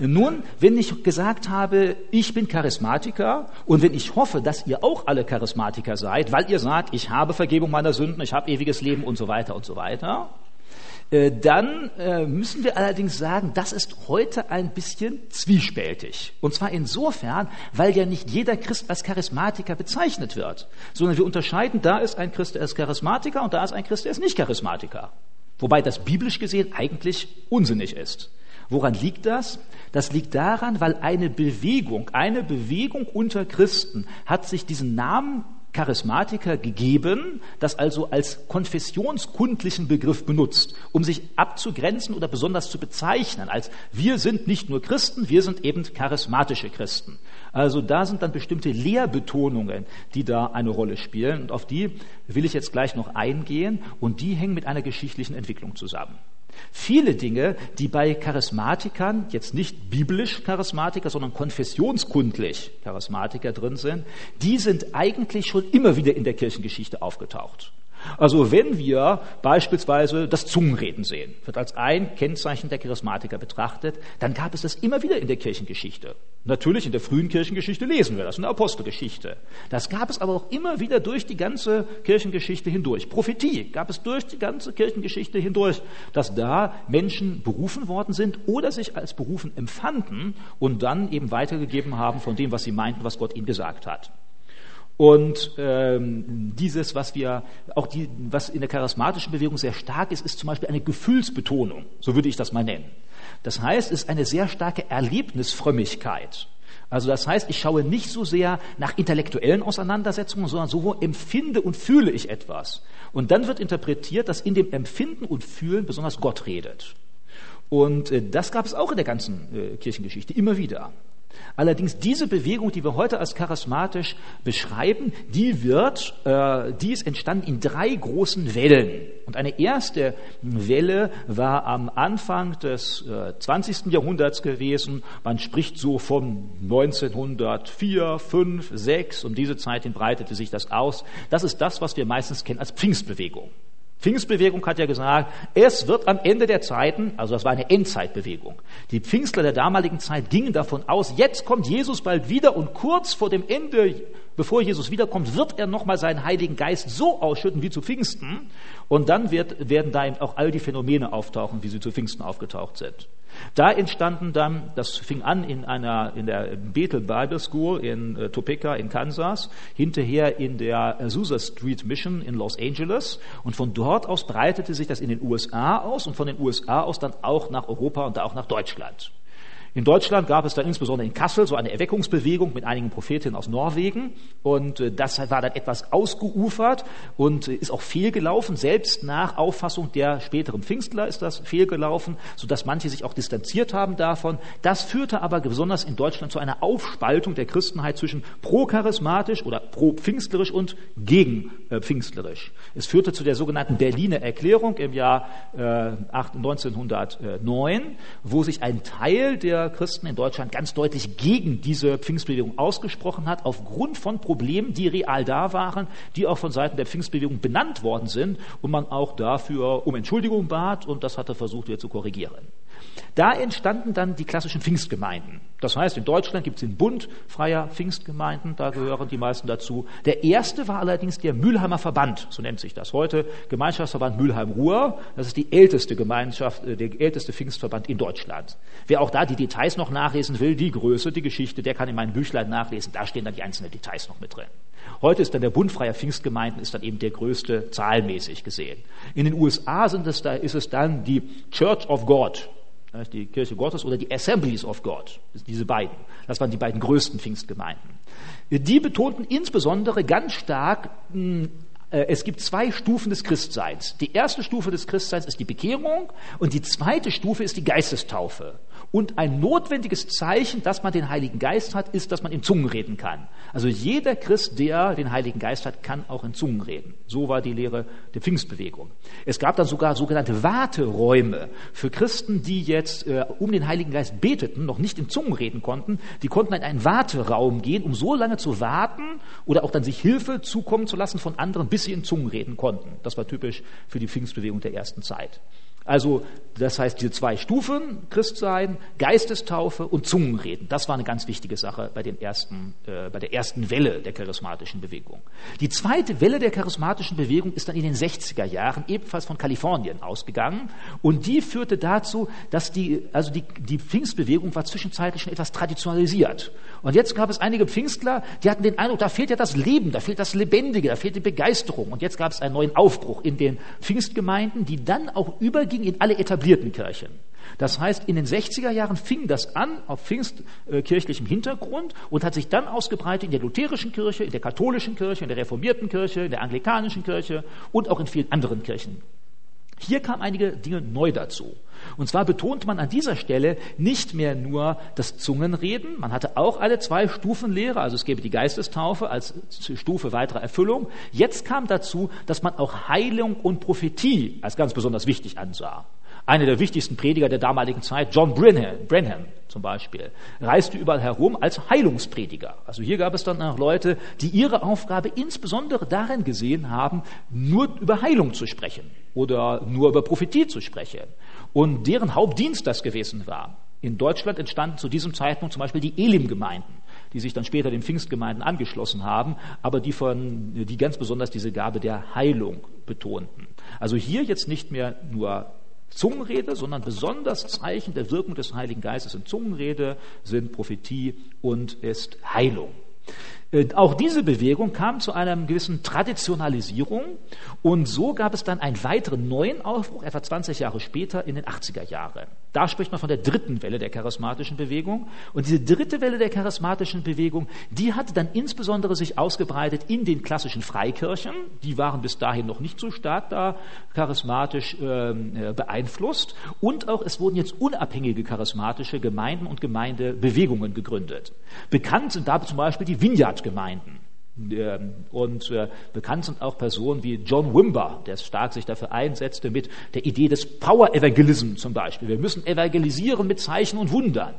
Nun, wenn ich gesagt habe, ich bin Charismatiker und wenn ich hoffe, dass ihr auch alle Charismatiker seid, weil ihr sagt, ich habe Vergebung meiner Sünden, ich habe ewiges Leben und so weiter und so weiter, äh, dann äh, müssen wir allerdings sagen, das ist heute ein bisschen zwiespältig. Und zwar insofern, weil ja nicht jeder Christ als Charismatiker bezeichnet wird, sondern wir unterscheiden, da ist ein Christ, der ist Charismatiker und da ist ein Christ, der ist nicht Charismatiker. Wobei das biblisch gesehen eigentlich unsinnig ist. Woran liegt das? Das liegt daran, weil eine Bewegung, eine Bewegung unter Christen hat sich diesen Namen Charismatiker gegeben, das also als konfessionskundlichen Begriff benutzt, um sich abzugrenzen oder besonders zu bezeichnen, als wir sind nicht nur Christen, wir sind eben charismatische Christen. Also da sind dann bestimmte Lehrbetonungen, die da eine Rolle spielen und auf die will ich jetzt gleich noch eingehen und die hängen mit einer geschichtlichen Entwicklung zusammen. Viele Dinge, die bei Charismatikern, jetzt nicht biblisch Charismatiker, sondern konfessionskundlich Charismatiker drin sind, die sind eigentlich schon immer wieder in der Kirchengeschichte aufgetaucht. Also wenn wir beispielsweise das Zungenreden sehen, wird als ein Kennzeichen der Charismatiker betrachtet, dann gab es das immer wieder in der Kirchengeschichte. Natürlich in der frühen Kirchengeschichte lesen wir das, in der Apostelgeschichte. Das gab es aber auch immer wieder durch die ganze Kirchengeschichte hindurch. Prophetie gab es durch die ganze Kirchengeschichte hindurch, dass da Menschen berufen worden sind oder sich als berufen empfanden und dann eben weitergegeben haben von dem, was sie meinten, was Gott ihnen gesagt hat. Und ähm, dieses, was wir auch die, was in der charismatischen Bewegung sehr stark ist, ist zum Beispiel eine Gefühlsbetonung. So würde ich das mal nennen. Das heißt, es ist eine sehr starke Erlebnisfrömmigkeit. Also das heißt, ich schaue nicht so sehr nach intellektuellen Auseinandersetzungen, sondern so empfinde und fühle ich etwas. Und dann wird interpretiert, dass in dem Empfinden und Fühlen besonders Gott redet. Und äh, das gab es auch in der ganzen äh, Kirchengeschichte immer wieder. Allerdings diese Bewegung, die wir heute als charismatisch beschreiben, die wird, äh, die ist entstanden in drei großen Wellen. Und eine erste Welle war am Anfang des äh, 20. Jahrhunderts gewesen. Man spricht so von 1904, 5, 6. Um diese Zeit hin breitete sich das aus. Das ist das, was wir meistens kennen als Pfingstbewegung. Pfingstbewegung hat ja gesagt, es wird am Ende der Zeiten, also das war eine Endzeitbewegung. Die Pfingstler der damaligen Zeit gingen davon aus, jetzt kommt Jesus bald wieder und kurz vor dem Ende, bevor Jesus wiederkommt, wird er nochmal seinen Heiligen Geist so ausschütten wie zu Pfingsten. Und dann wird, werden da eben auch all die Phänomene auftauchen, wie sie zu Pfingsten aufgetaucht sind. Da entstanden dann, das fing an in einer, in der Bethel Bible School in äh, Topeka in Kansas, hinterher in der Azusa Street Mission in Los Angeles und von dort aus breitete sich das in den USA aus und von den USA aus dann auch nach Europa und auch nach Deutschland. In Deutschland gab es dann insbesondere in Kassel so eine Erweckungsbewegung mit einigen Prophetinnen aus Norwegen und äh, das war dann etwas ausgeufert und äh, ist auch fehlgelaufen. Selbst nach Auffassung der späteren Pfingstler ist das fehlgelaufen, sodass manche sich auch distanziert haben davon. Das führte aber besonders in Deutschland zu einer Aufspaltung der Christenheit zwischen pro-charismatisch oder pro-pfingstlerisch und gegen äh, pfingstlerisch. Es führte zu der sogenannten Berliner Erklärung im Jahr 1909, wo sich ein Teil der Christen in Deutschland ganz deutlich gegen diese Pfingstbewegung ausgesprochen hat, aufgrund von Problemen, die real da waren, die auch von Seiten der Pfingstbewegung benannt worden sind und man auch dafür um Entschuldigung bat und das hat er versucht wieder zu korrigieren. Da entstanden dann die klassischen Pfingstgemeinden. Das heißt, in Deutschland gibt es den Bund freier Pfingstgemeinden, da gehören die meisten dazu. Der erste war allerdings der Mülheimer Verband, so nennt sich das heute, Gemeinschaftsverband Mülheim-Ruhr. Das ist die älteste Gemeinschaft, äh, der älteste Pfingstverband in Deutschland. Wer auch da die Details noch nachlesen will, die Größe, die Geschichte, der kann in meinem Büchlein nachlesen. Da stehen dann die einzelnen Details noch mit drin. Heute ist dann der Bund freier Pfingstgemeinden ist dann eben der größte zahlmäßig gesehen. In den USA sind es da, ist es dann die Church of God die Kirche Gottes oder die Assemblies of God, diese beiden. Das waren die beiden größten Pfingstgemeinden. Die betonten insbesondere ganz stark, hm, äh, es gibt zwei Stufen des Christseins. Die erste Stufe des Christseins ist die Bekehrung und die zweite Stufe ist die Geistestaufe. Und ein notwendiges Zeichen, dass man den Heiligen Geist hat, ist, dass man in Zungen reden kann. Also jeder Christ, der den Heiligen Geist hat, kann auch in Zungen reden. So war die Lehre der Pfingstbewegung. Es gab dann sogar sogenannte Warteräume für Christen, die jetzt äh, um den Heiligen Geist beteten, noch nicht in Zungen reden konnten. Die konnten in einen Warteraum gehen, um so lange zu warten oder auch dann sich Hilfe zukommen zu lassen von anderen, bis sie in Zungen reden konnten. Das war typisch für die Pfingstbewegung der ersten Zeit. Also das heißt, diese zwei Stufen, Christsein, Geistestaufe und Zungenreden, das war eine ganz wichtige Sache bei, den ersten, äh, bei der ersten Welle der charismatischen Bewegung. Die zweite Welle der charismatischen Bewegung ist dann in den 60er Jahren ebenfalls von Kalifornien ausgegangen und die führte dazu, dass die, also die, die Pfingstbewegung war zwischenzeitlich schon etwas traditionalisiert. Und jetzt gab es einige Pfingstler, die hatten den Eindruck, da fehlt ja das Leben, da fehlt das Lebendige, da fehlt die Begeisterung. Und jetzt gab es einen neuen Aufbruch in den Pfingstgemeinden, die dann auch überging in alle etablierten Kirchen. Das heißt, in den 60er Jahren fing das an auf pfingstkirchlichem Hintergrund und hat sich dann ausgebreitet in der lutherischen Kirche, in der katholischen Kirche, in der reformierten Kirche, in der anglikanischen Kirche und auch in vielen anderen Kirchen. Hier kamen einige Dinge neu dazu. Und zwar betont man an dieser Stelle nicht mehr nur das Zungenreden, man hatte auch alle zwei Stufenlehre, also es gäbe die Geistestaufe als Stufe weiterer Erfüllung. Jetzt kam dazu, dass man auch Heilung und Prophetie als ganz besonders wichtig ansah. Einer der wichtigsten Prediger der damaligen Zeit, John Brenham, Brenham zum Beispiel, reiste überall herum als Heilungsprediger. Also hier gab es dann auch Leute, die ihre Aufgabe insbesondere darin gesehen haben, nur über Heilung zu sprechen oder nur über Prophetie zu sprechen. Und deren Hauptdienst das gewesen war. In Deutschland entstanden zu diesem Zeitpunkt zum Beispiel die Elim-Gemeinden die sich dann später den Pfingstgemeinden angeschlossen haben, aber die von, die ganz besonders diese Gabe der Heilung betonten. Also hier jetzt nicht mehr nur Zungenrede, sondern besonders Zeichen der Wirkung des Heiligen Geistes in Zungenrede sind Prophetie und ist Heilung. Äh, auch diese Bewegung kam zu einer gewissen Traditionalisierung und so gab es dann einen weiteren neuen Aufbruch, etwa 20 Jahre später in den 80er Jahren. Da spricht man von der dritten Welle der charismatischen Bewegung und diese dritte Welle der charismatischen Bewegung, die hatte dann insbesondere sich ausgebreitet in den klassischen Freikirchen, die waren bis dahin noch nicht so stark da charismatisch ähm, äh, beeinflusst und auch es wurden jetzt unabhängige charismatische Gemeinden und Gemeindebewegungen gegründet. Bekannt sind da zum Beispiel die Vineyard Stadtgemeinden. Ähm, und äh, bekannt sind auch Personen wie John Wimber, der stark sich dafür einsetzte mit der Idee des Power Evangelism zum Beispiel. Wir müssen evangelisieren mit Zeichen und Wundern.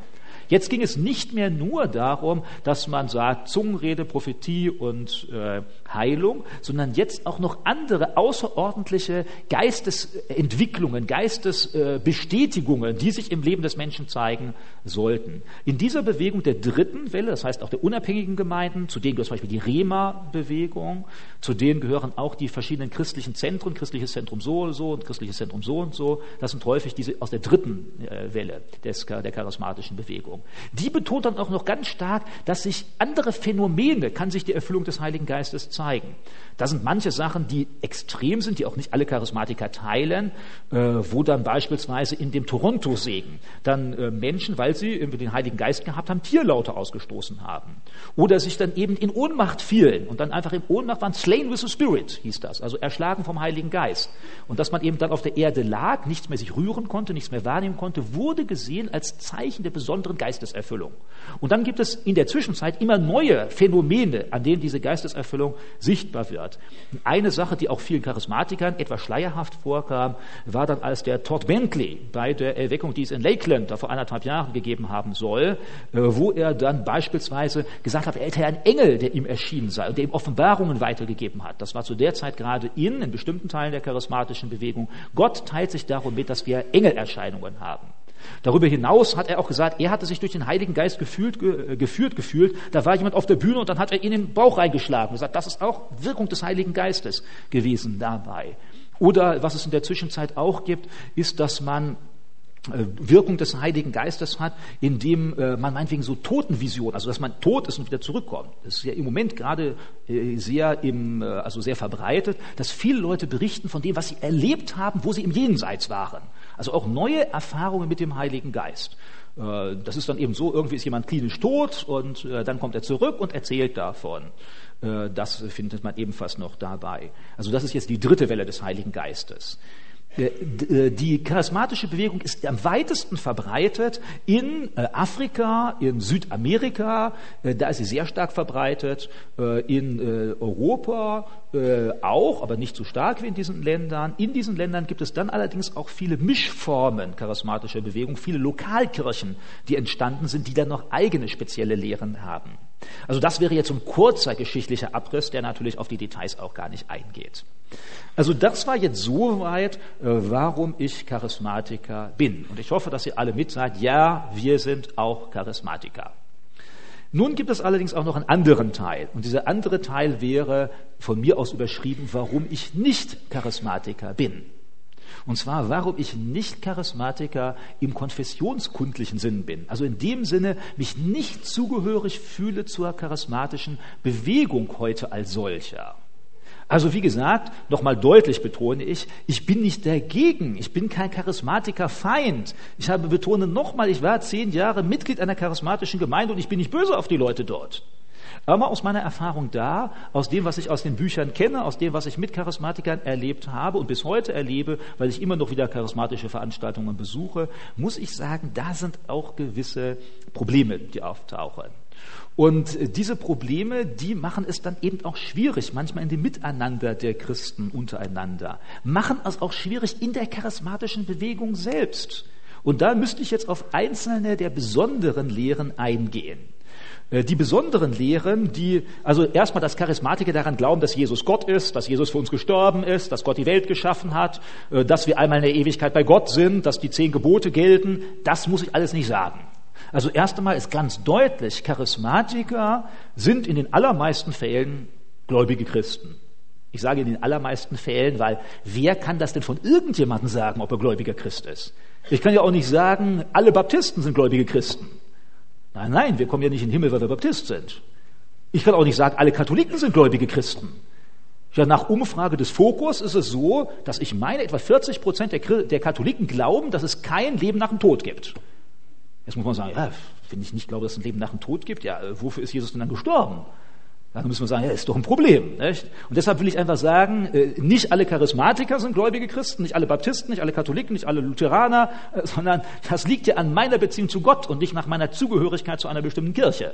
Jetzt ging es nicht mehr nur darum, dass man sagt Zungenrede, Prophetie und äh, Heilung, sondern jetzt auch noch andere außerordentliche Geistesentwicklungen, Geistesbestätigungen, die sich im Leben des Menschen zeigen sollten. In dieser Bewegung der dritten Welle, das heißt auch der unabhängigen Gemeinden, zu denen gehört zum Beispiel die Rema-Bewegung, zu denen gehören auch die verschiedenen christlichen Zentren, christliches Zentrum so und so und christliches Zentrum so und so. Das sind häufig diese aus der dritten äh, Welle des, der charismatischen Bewegung. Die betont dann auch noch ganz stark, dass sich andere Phänomene, kann sich die Erfüllung des Heiligen Geistes zeigen. Da sind manche Sachen, die extrem sind, die auch nicht alle Charismatiker teilen, äh, wo dann beispielsweise in dem Toronto-Segen dann äh, Menschen, weil sie den Heiligen Geist gehabt haben, Tierlaute ausgestoßen haben. Oder sich dann eben in Ohnmacht fielen und dann einfach in Ohnmacht waren, slain with the Spirit hieß das, also erschlagen vom Heiligen Geist. Und dass man eben dann auf der Erde lag, nichts mehr sich rühren konnte, nichts mehr wahrnehmen konnte, wurde gesehen als Zeichen der besonderen Geist Geisteserfüllung. Und dann gibt es in der Zwischenzeit immer neue Phänomene, an denen diese Geisteserfüllung sichtbar wird. Eine Sache, die auch vielen Charismatikern etwas schleierhaft vorkam, war dann, als der Todd Bentley bei der Erweckung, die es in Lakeland da vor anderthalb Jahren gegeben haben soll, äh, wo er dann beispielsweise gesagt hat, er hätte einen Engel, der ihm erschienen sei und der ihm Offenbarungen weitergegeben hat. Das war zu der Zeit gerade in, in bestimmten Teilen der charismatischen Bewegung. Gott teilt sich darum mit, dass wir Engelerscheinungen haben. Darüber hinaus hat er auch gesagt, er hatte sich durch den Heiligen Geist gefühlt, ge, äh, geführt gefühlt. Da war jemand auf der Bühne und dann hat er ihn in den Bauch reingeschlagen und gesagt, das ist auch Wirkung des Heiligen Geistes gewesen dabei. Oder was es in der Zwischenzeit auch gibt, ist, dass man äh, Wirkung des Heiligen Geistes hat, indem äh, man meinetwegen so Totenvision, also dass man tot ist und wieder zurückkommt. Das ist ja im Moment gerade sehr im, also sehr verbreitet, dass viele Leute berichten von dem, was sie erlebt haben, wo sie im Jenseits waren. Also auch neue Erfahrungen mit dem Heiligen Geist. Äh, das ist dann eben so, irgendwie ist jemand klinisch tot und äh, dann kommt er zurück und erzählt davon. Das findet man ebenfalls noch dabei. Also das ist jetzt die dritte Welle des Heiligen Geistes. Äh, äh, die charismatische Bewegung ist am weitesten verbreitet in äh, Afrika, in Südamerika, da ist sie sehr stark verbreitet, in Europa auch, aber nicht so stark wie in diesen Ländern. In diesen Ländern gibt es dann allerdings auch viele Mischformen charismatischer Bewegung, viele Lokalkirchen, die entstanden sind, die dann noch eigene spezielle Lehren haben. Also das wäre jetzt ein kurzer geschichtlicher Abriss, der natürlich auf die Details auch gar nicht eingeht. Also das war jetzt soweit, äh, warum ich Charismatiker bin. Und ich hoffe, dass ihr alle mit seid, ja, wir sind auch Charismatiker. Nun gibt es allerdings auch noch einen anderen Teil. Und dieser andere Teil wäre von mir aus überschrieben, warum ich nicht Charismatiker bin. Und zwar, warum ich nicht Charismatiker im konfessionskundlichen Sinn bin. Also in dem Sinne, mich nicht zugehörig fühle zur charismatischen Bewegung heute als solcher. Also wie gesagt, nochmal deutlich betone ich, ich bin nicht dagegen, ich bin kein Charismatiker-Feind. Ich habe betone nochmal, ich war zehn Jahre Mitglied einer charismatischen Gemeinde und ich bin nicht böse auf die Leute dort. Aber aus meiner Erfahrung da, aus dem, was ich aus den Büchern kenne, aus dem, was ich mit Charismatikern erlebt habe und bis heute erlebe, weil ich immer noch wieder charismatische Veranstaltungen besuche, muss ich sagen, da sind auch gewisse Probleme, die auftauchen. Und diese Probleme, die machen es dann eben auch schwierig, manchmal in dem Miteinander der Christen untereinander, machen es auch schwierig in der charismatischen Bewegung selbst. Und da müsste ich jetzt auf einzelne der besonderen Lehren eingehen. Äh, die besonderen Lehren, die, also erstmal, dass Charismatiker daran glauben, dass Jesus Gott ist, dass Jesus für uns gestorben ist, dass Gott die Welt geschaffen hat, äh, dass wir einmal in der Ewigkeit bei Gott sind, dass die zehn Gebote gelten, das muss ich alles nicht sagen. Also erst einmal ist ganz deutlich, Charismatiker sind in den allermeisten Fällen gläubige Christen. Ich sage in den allermeisten Fällen, weil wer kann das denn von irgendjemandem sagen, ob er gläubiger Christ ist? Ich kann ja auch nicht sagen, alle Baptisten sind gläubige Christen. Nein, nein, wir kommen ja nicht in den Himmel, weil wir Baptist sind. Ich kann auch nicht sagen, alle Katholiken sind gläubige Christen. Ja, nach Umfrage des Fokus ist es so, dass ich meine, etwa 40 Prozent der, der Katholiken glauben, dass es kein Leben nach dem Tod gibt. Jetzt muss man sagen, ja, wenn ich nicht glaube, dass es ein Leben nach dem Tod gibt, ja, wofür ist Jesus denn dann gestorben? Dann müssen wir sagen, ja, ist doch ein Problem. Nicht? Und deshalb will ich einfach sagen, äh, nicht alle Charismatiker sind gläubige Christen, nicht alle Baptisten, nicht alle Katholiken, nicht alle Lutheraner, äh, sondern das liegt ja an meiner Beziehung zu Gott und nicht nach meiner Zugehörigkeit zu einer bestimmten Kirche.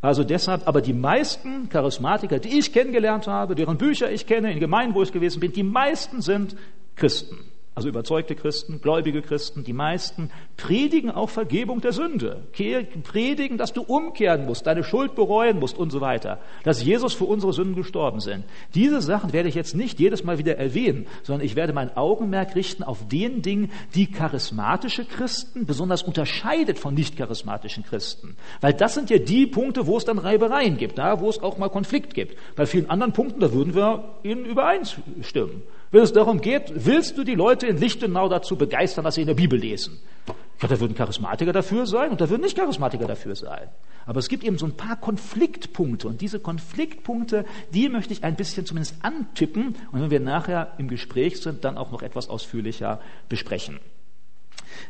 Also deshalb, aber die meisten Charismatiker, die ich kennengelernt habe, deren Bücher ich kenne, in Gemeinden, wo ich gewesen bin, die meisten sind Christen also überzeugte Christen, gläubige Christen, die meisten, predigen auch Vergebung der Sünde, predigen, dass du umkehren musst, deine Schuld bereuen musst und so weiter, dass Jesus für unsere Sünden gestorben sind. Diese Sachen werde ich jetzt nicht jedes Mal wieder erwähnen, sondern ich werde mein Augenmerk richten auf den Dingen, die charismatische Christen besonders unterscheidet von nicht charismatischen Christen. Weil das sind ja die Punkte, wo es dann Reibereien gibt, da wo es auch mal Konflikt gibt. Bei vielen anderen Punkten, da würden wir ihnen übereinstimmen. Wenn es darum geht, willst du die Leute in Lichtenau dazu begeistern, dass sie in der Bibel lesen? Ja, da würden Charismatiker dafür sein und da würden nicht Charismatiker dafür sein. Aber es gibt eben so ein paar Konfliktpunkte und diese Konfliktpunkte, die möchte ich ein bisschen zumindest antippen und wenn wir nachher im Gespräch sind, dann auch noch etwas ausführlicher besprechen.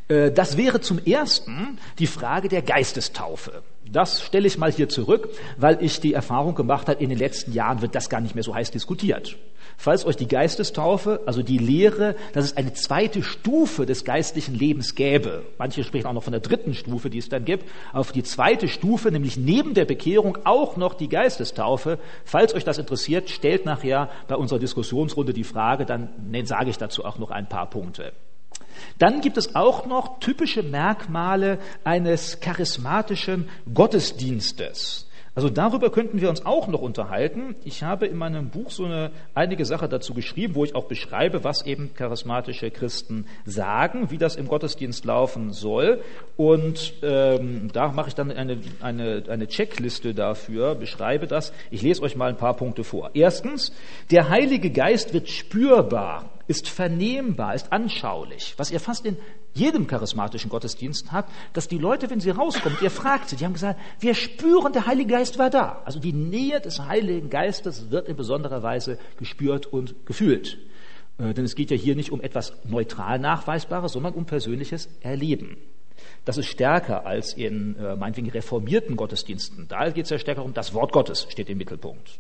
Äh, das wäre zum ersten die Frage der Geistestaufe. Das stelle ich mal hier zurück, weil ich die Erfahrung gemacht habe, in den letzten Jahren wird das gar nicht mehr so heiß diskutiert. Falls euch die Geistestaufe, also die Lehre, dass es eine zweite Stufe des geistlichen Lebens gäbe, manche sprechen auch noch von der dritten Stufe, die es dann gibt, auf die zweite Stufe, nämlich neben der Bekehrung auch noch die Geistestaufe. Falls euch das interessiert, stellt nachher bei unserer Diskussionsrunde die Frage, dann sage ich dazu auch noch ein paar Punkte. Dann gibt es auch noch typische Merkmale eines charismatischen Gottesdienstes. Also darüber könnten wir uns auch noch unterhalten. Ich habe in meinem Buch so eine einige Sache dazu geschrieben, wo ich auch beschreibe, was eben charismatische Christen sagen, wie das im Gottesdienst laufen soll. Und ähm, da mache ich dann eine, eine, eine Checkliste dafür, beschreibe das. Ich lese euch mal ein paar Punkte vor. Erstens, der Heilige Geist wird spürbar ist vernehmbar, ist anschaulich, was ihr fast in jedem charismatischen Gottesdienst habt, dass die Leute, wenn sie rauskommen, ihr fragt sie, die haben gesagt, wir spüren, der Heilige Geist war da. Also die Nähe des Heiligen Geistes wird in besonderer Weise gespürt und gefühlt. Äh, denn es geht ja hier nicht um etwas neutral Nachweisbares, sondern um persönliches Erleben. Das ist stärker als in äh, meinetwegen reformierten Gottesdiensten. Da geht es ja stärker um das Wort Gottes, steht im Mittelpunkt.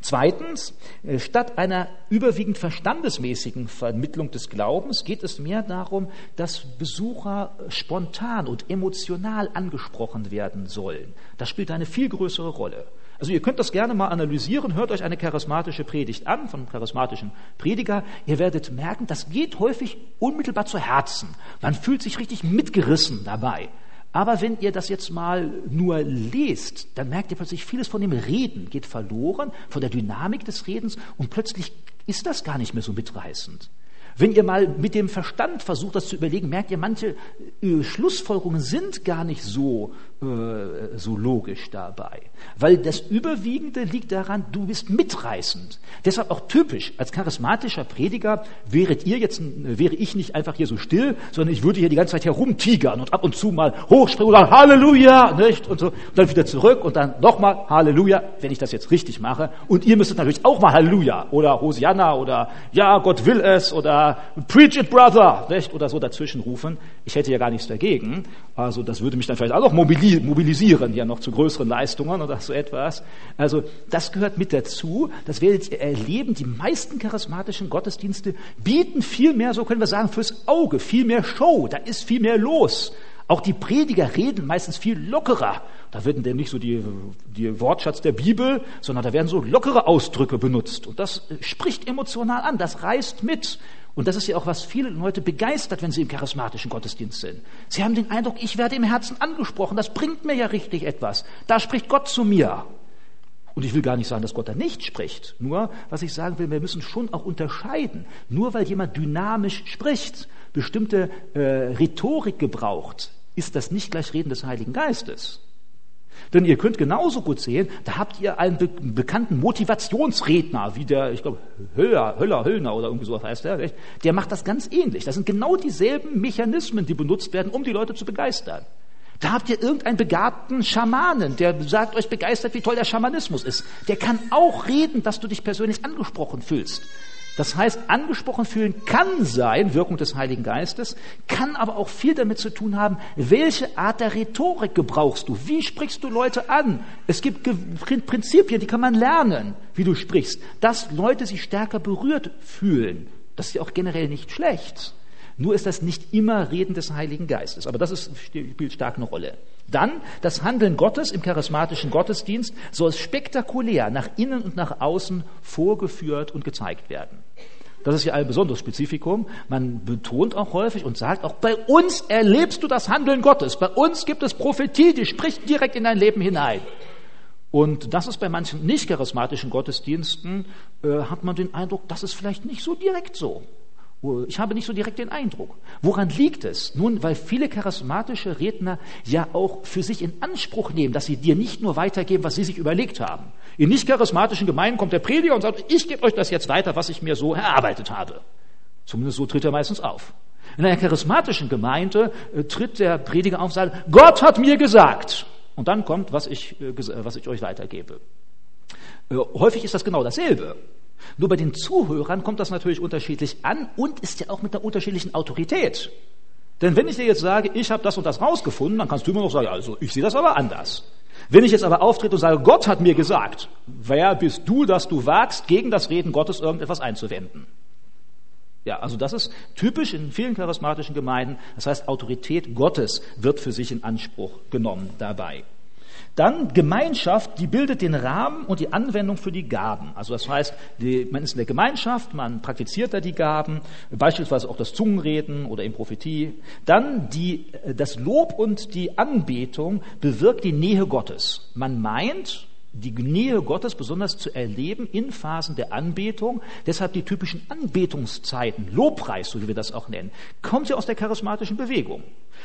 Zweitens, äh, statt einer überwiegend verstandesmäßigen Vermittlung des Glaubens geht es mehr darum, dass Besucher spontan und emotional angesprochen werden sollen. Das spielt eine viel größere Rolle. Also ihr könnt das gerne mal analysieren, hört euch eine charismatische Predigt an von einem charismatischen Prediger. Ihr werdet merken, das geht häufig unmittelbar zu Herzen. Man fühlt sich richtig mitgerissen dabei. Aber wenn ihr das jetzt mal nur lest, dann merkt ihr plötzlich, vieles von dem Reden geht verloren, von der Dynamik des Redens und plötzlich ist das gar nicht mehr so mitreißend. Wenn ihr mal mit dem Verstand versucht, das zu überlegen, merkt ihr, manche äh, Schlussfolgerungen sind gar nicht so, äh, so logisch dabei. Weil das Überwiegende liegt daran, du bist mitreißend. Deshalb auch typisch, als charismatischer Prediger wäret ihr jetzt, wäre ich nicht einfach hier so still, sondern ich würde hier die ganze Zeit herumtigern und ab und zu mal hochspringen und sagen, Halleluja, nicht? Und so, und dann wieder zurück und dann nochmal Halleluja, wenn ich das jetzt richtig mache. Und ihr müsstet natürlich auch mal Halleluja oder Hosianna oder Ja, Gott will es oder Preach it, brother, nicht? oder so dazwischen rufen. Ich hätte ja gar nichts dagegen. Also das würde mich dann vielleicht auch noch mobilisieren, ja noch zu größeren Leistungen oder so etwas. Also das gehört mit dazu. Das werdet ihr erleben. Die meisten charismatischen Gottesdienste bieten viel mehr, so können wir sagen, fürs Auge, viel mehr Show. Da ist viel mehr los. Auch die Prediger reden meistens viel lockerer. Da werden denn nicht so die, die Wortschatz der Bibel, sondern da werden so lockere Ausdrücke benutzt. Und das spricht emotional an, das reißt mit. Und das ist ja auch, was viele Leute begeistert, wenn sie im charismatischen Gottesdienst sind. Sie haben den Eindruck, ich werde im Herzen angesprochen, das bringt mir ja richtig etwas. Da spricht Gott zu mir. Und ich will gar nicht sagen, dass Gott da nicht spricht. Nur, was ich sagen will, wir müssen schon auch unterscheiden. Nur weil jemand dynamisch spricht, bestimmte äh, Rhetorik gebraucht, ist das nicht gleich Reden des Heiligen Geistes. Denn ihr könnt genauso gut sehen, da habt ihr einen be bekannten Motivationsredner, wie der, ich glaube, Höller, Höller, Höllner oder irgendwie so heißt der, der macht das ganz ähnlich. Das sind genau dieselben Mechanismen, die benutzt werden, um die Leute zu begeistern. Da habt ihr irgendeinen begabten Schamanen, der sagt euch begeistert, wie toll der Schamanismus ist. Der kann auch reden, dass du dich persönlich angesprochen fühlst. Das heißt, angesprochen fühlen kann sein, Wirkung des Heiligen Geistes, kann aber auch viel damit zu tun haben, welche Art der Rhetorik gebrauchst du? Wie sprichst du Leute an? Es gibt Prinzipien, die kann man lernen, wie du sprichst, dass Leute sich stärker berührt fühlen. Das ist ja auch generell nicht schlecht. Nur ist das nicht immer Reden des Heiligen Geistes. Aber das ist, spielt stark eine Rolle. Dann das Handeln Gottes im charismatischen Gottesdienst soll spektakulär nach innen und nach außen vorgeführt und gezeigt werden. Das ist ja ein besonderes Spezifikum. Man betont auch häufig und sagt auch, bei uns erlebst du das Handeln Gottes. Bei uns gibt es Prophetie, die spricht direkt in dein Leben hinein. Und das ist bei manchen nicht charismatischen Gottesdiensten, äh, hat man den Eindruck, das ist vielleicht nicht so direkt so. Ich habe nicht so direkt den Eindruck. Woran liegt es? Nun, weil viele charismatische Redner ja auch für sich in Anspruch nehmen, dass sie dir nicht nur weitergeben, was sie sich überlegt haben. In nicht charismatischen Gemeinden kommt der Prediger und sagt, ich gebe euch das jetzt weiter, was ich mir so erarbeitet habe. Zumindest so tritt er meistens auf. In einer charismatischen Gemeinde äh, tritt der Prediger auf und sagt, Gott hat mir gesagt. Und dann kommt, was ich, äh, was ich euch weitergebe. Äh, häufig ist das genau dasselbe. Nur bei den Zuhörern kommt das natürlich unterschiedlich an und ist ja auch mit einer unterschiedlichen Autorität. Denn wenn ich dir jetzt sage, ich habe das und das rausgefunden, dann kannst du immer noch sagen, also ich sehe das aber anders. Wenn ich jetzt aber auftrete und sage, Gott hat mir gesagt, wer bist du, dass du wagst, gegen das Reden Gottes irgendetwas einzuwenden? Ja, also das ist typisch in vielen charismatischen Gemeinden. Das heißt, Autorität Gottes wird für sich in Anspruch genommen dabei. Dann Gemeinschaft, die bildet den Rahmen und die Anwendung für die Gaben. Also das heißt, die, man ist in der Gemeinschaft, man praktiziert da die Gaben, beispielsweise auch das Zungenreden oder in Prophetie. Dann die, das Lob und die Anbetung bewirkt die Nähe Gottes. Man meint, die Nähe Gottes besonders zu erleben in Phasen der Anbetung. Deshalb die typischen Anbetungszeiten, Lobpreis, so wie wir das auch nennen, kommt ja aus der charismatischen Bewegung.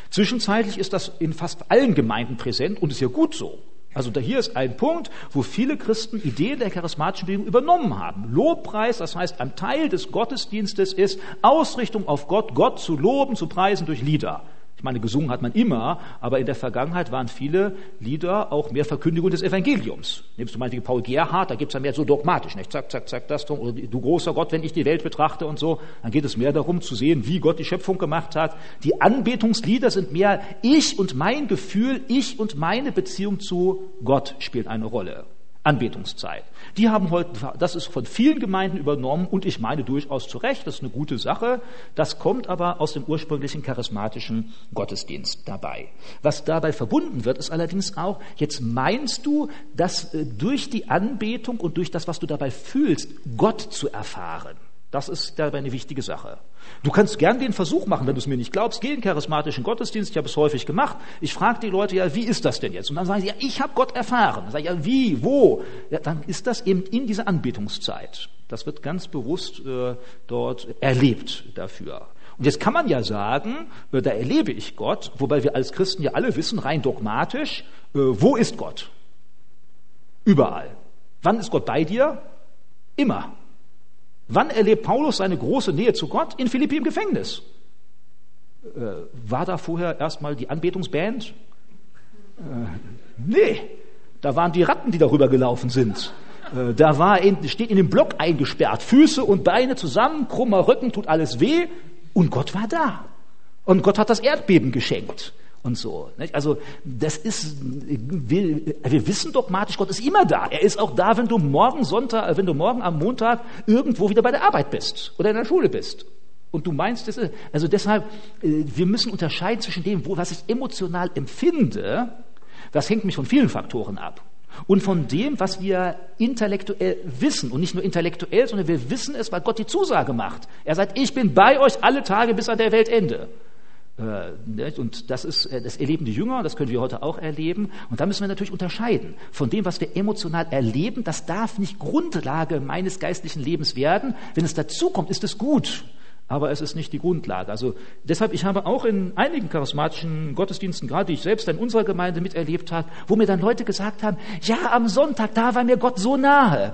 Zwischenzeitlich ist das in fast allen Gemeinden präsent und ist ja gut so. Also da hier ist ein Punkt, wo viele Christen Ideen der charismatischen Bewegung übernommen haben. Lobpreis, das heißt, ein Teil des Gottesdienstes ist Ausrichtung auf Gott, Gott zu loben, zu preisen durch Lieder. Ich meine, gesungen hat man immer, aber in der Vergangenheit waren viele Lieder auch mehr Verkündigung des Evangeliums. Nimmst du meinetwegen Paul Gerhardt, da gibt's ja mehr so dogmatisch, nicht? Zack, zack, zack, das, oder du großer Gott, wenn ich die Welt betrachte und so. Dann geht es mehr darum zu sehen, wie Gott die Schöpfung gemacht hat. Die Anbetungslieder sind mehr ich und mein Gefühl, ich und meine Beziehung zu Gott spielt eine Rolle. Anbetungszeit. Die haben heute, das ist von vielen Gemeinden übernommen und ich meine durchaus zu Recht, das ist eine gute Sache. Das kommt aber aus dem ursprünglichen charismatischen Gottesdienst dabei. Was dabei verbunden wird, ist allerdings auch, jetzt meinst du, dass äh, durch die Anbetung und durch das, was du dabei fühlst, Gott zu erfahren. Das ist dabei eine wichtige Sache. Du kannst gern den Versuch machen, wenn du es mir nicht glaubst, geh in charismatischen Gottesdienst, ich habe es häufig gemacht. Ich frage die Leute ja, wie ist das denn jetzt? Und dann sagen sie, ja, ich habe Gott erfahren. Dann sage ich, ja, wie, wo? Ja, dann ist das eben in dieser Anbetungszeit. Das wird ganz bewusst äh, dort erlebt dafür. Und jetzt kann man ja sagen, äh, da erlebe ich Gott, wobei wir als Christen ja alle wissen, rein dogmatisch, äh, wo ist Gott? Überall. Wann ist Gott bei dir? Immer. Wann erlebt Paulus seine große Nähe zu Gott? In Philippi im Gefängnis. Äh, war da vorher erstmal die Anbetungsband? Äh, nee, da waren die Ratten, die darüber gelaufen sind. Äh, da war in, steht in dem Block eingesperrt, Füße und Beine zusammen, krummer Rücken, tut alles weh. Und Gott war da. Und Gott hat das Erdbeben geschenkt und so. Also das ist, wir, wir wissen dogmatisch, Gott ist immer da. Er ist auch da, wenn du morgen Sonntag, wenn du morgen am Montag irgendwo wieder bei der Arbeit bist oder in der Schule bist. Und du meinst, das ist, also deshalb, äh, wir müssen unterscheiden zwischen dem, wo, was ich emotional empfinde, das hängt mich von vielen Faktoren ab. Und von dem, was wir intellektuell wissen. Und nicht nur intellektuell, sondern wir wissen es, weil Gott die Zusage macht. Er sagt, ich bin bei euch alle Tage bis an der Weltende. Äh, und das ist, äh, das erleben die Jünger, das können wir heute auch erleben. Und da müssen wir natürlich unterscheiden. Von dem, was wir emotional erleben, das darf nicht Grundlage meines geistlichen Lebens werden. Wenn es dazukommt, ist es gut. Aber es ist nicht die Grundlage. Also deshalb, ich habe auch in einigen charismatischen Gottesdiensten, gerade die ich selbst in unserer Gemeinde miterlebt habe, wo mir dann Leute gesagt haben, ja, am Sonntag, da war mir Gott so nahe.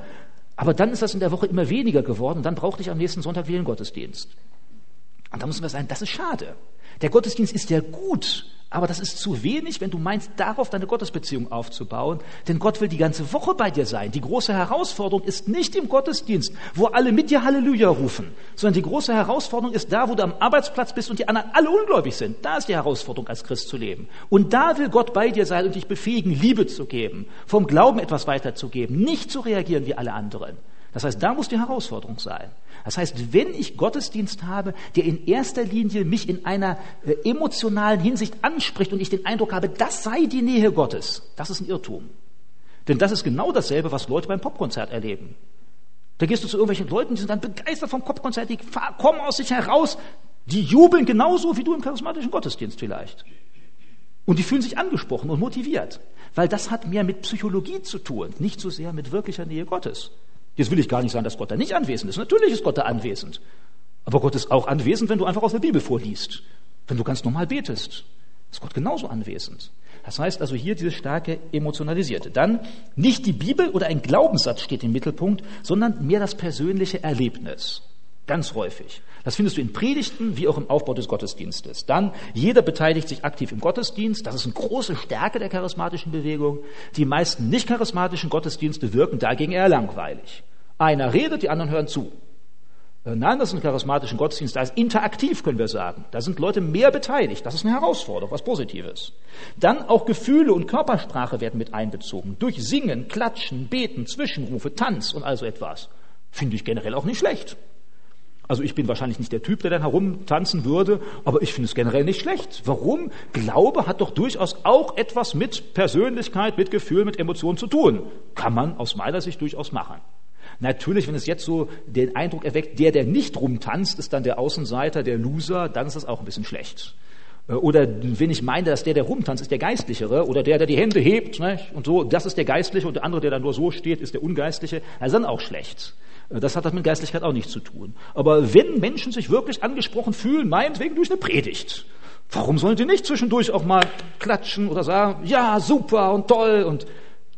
Aber dann ist das in der Woche immer weniger geworden dann brauchte ich am nächsten Sonntag wieder einen Gottesdienst. Und da müssen wir sagen, das ist schade. Der Gottesdienst ist ja gut, aber das ist zu wenig, wenn du meinst, darauf deine Gottesbeziehung aufzubauen. Denn Gott will die ganze Woche bei dir sein. Die große Herausforderung ist nicht im Gottesdienst, wo alle mit dir Halleluja rufen, sondern die große Herausforderung ist da, wo du am Arbeitsplatz bist und die anderen alle ungläubig sind. Da ist die Herausforderung, als Christ zu leben. Und da will Gott bei dir sein und dich befähigen, Liebe zu geben, vom Glauben etwas weiterzugeben, nicht zu reagieren wie alle anderen. Das heißt, da muss die Herausforderung sein. Das heißt, wenn ich Gottesdienst habe, der in erster Linie mich in einer äh, emotionalen Hinsicht anspricht und ich den Eindruck habe, das sei die Nähe Gottes, das ist ein Irrtum. Denn das ist genau dasselbe, was Leute beim Popkonzert erleben. Da gehst du zu irgendwelchen Leuten, die sind dann begeistert vom Popkonzert, die kommen aus sich heraus, die jubeln genauso wie du im charismatischen Gottesdienst vielleicht. Und die fühlen sich angesprochen und motiviert, weil das hat mehr mit Psychologie zu tun, nicht so sehr mit wirklicher Nähe Gottes. Jetzt will ich gar nicht sagen, dass Gott da nicht anwesend ist. Natürlich ist Gott da anwesend. Aber Gott ist auch anwesend, wenn du einfach aus der Bibel vorliest. Wenn du ganz normal betest. Ist Gott genauso anwesend. Das heißt also hier dieses starke Emotionalisierte. Dann nicht die Bibel oder ein Glaubenssatz steht im Mittelpunkt, sondern mehr das persönliche Erlebnis. Ganz häufig. Das findest du in Predigten wie auch im Aufbau des Gottesdienstes. Dann, jeder beteiligt sich aktiv im Gottesdienst. Das ist eine große Stärke der charismatischen Bewegung. Die meisten nicht charismatischen Gottesdienste wirken dagegen eher langweilig. Einer redet, die anderen hören zu. Äh, nein, das ist ein charismatischen Gottesdienst, da ist interaktiv, können wir sagen. Da sind Leute mehr beteiligt. Das ist eine Herausforderung, was Positives. Dann auch Gefühle und Körpersprache werden mit einbezogen. Durch Singen, Klatschen, Beten, Zwischenrufe, Tanz und also etwas. Finde ich generell auch nicht schlecht. Also ich bin wahrscheinlich nicht der Typ, der dann herumtanzen würde, aber ich finde es generell nicht schlecht. Warum? Glaube hat doch durchaus auch etwas mit Persönlichkeit, mit Gefühl, mit Emotionen zu tun. Kann man aus meiner Sicht durchaus machen. Natürlich, wenn es jetzt so den Eindruck erweckt, der, der nicht rumtanzt, ist dann der Außenseiter, der Loser, dann ist das auch ein bisschen schlecht. Äh, oder wenn ich meine, dass der, der rumtanzt, ist der Geistlichere, oder der, der die Hände hebt, ne, und so, das ist der Geistliche, und der andere, der dann nur so steht, ist der Ungeistliche, also dann auch schlecht. Äh, das hat das mit Geistlichkeit auch nichts zu tun. Aber wenn Menschen sich wirklich angesprochen fühlen, meinetwegen durch eine Predigt, warum sollen sie nicht zwischendurch auch mal klatschen oder sagen, ja, super und toll und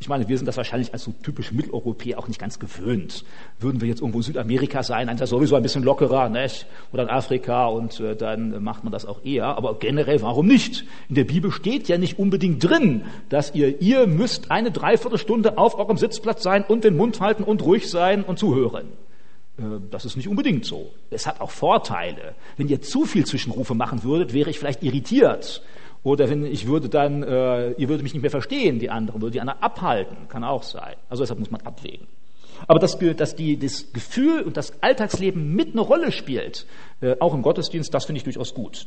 ich meine, wir sind das wahrscheinlich als so typische Mitteleuropäer auch nicht ganz gewöhnt. Würden wir jetzt irgendwo in Südamerika sein, dann ist das sowieso ein bisschen lockerer, nicht? oder in Afrika und äh, dann macht man das auch eher. Aber generell, warum nicht? In der Bibel steht ja nicht unbedingt drin, dass ihr, ihr müsst eine Dreiviertelstunde auf eurem Sitzplatz sein und den Mund halten und ruhig sein und zuhören. Äh, das ist nicht unbedingt so. Es hat auch Vorteile. Wenn ihr zu viel Zwischenrufe machen würdet, wäre ich vielleicht irritiert oder wenn ich würde dann, äh, ihr würdet mich nicht mehr verstehen, die anderen, würde die anderen abhalten, kann auch sein. Also deshalb muss man abwägen. Aber dass, dass die, das Gefühl und das Alltagsleben mit eine Rolle spielt, äh, auch im Gottesdienst, das finde ich durchaus gut.